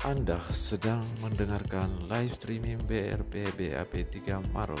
Anda sedang mendengarkan live streaming BRP BAP 3 Maret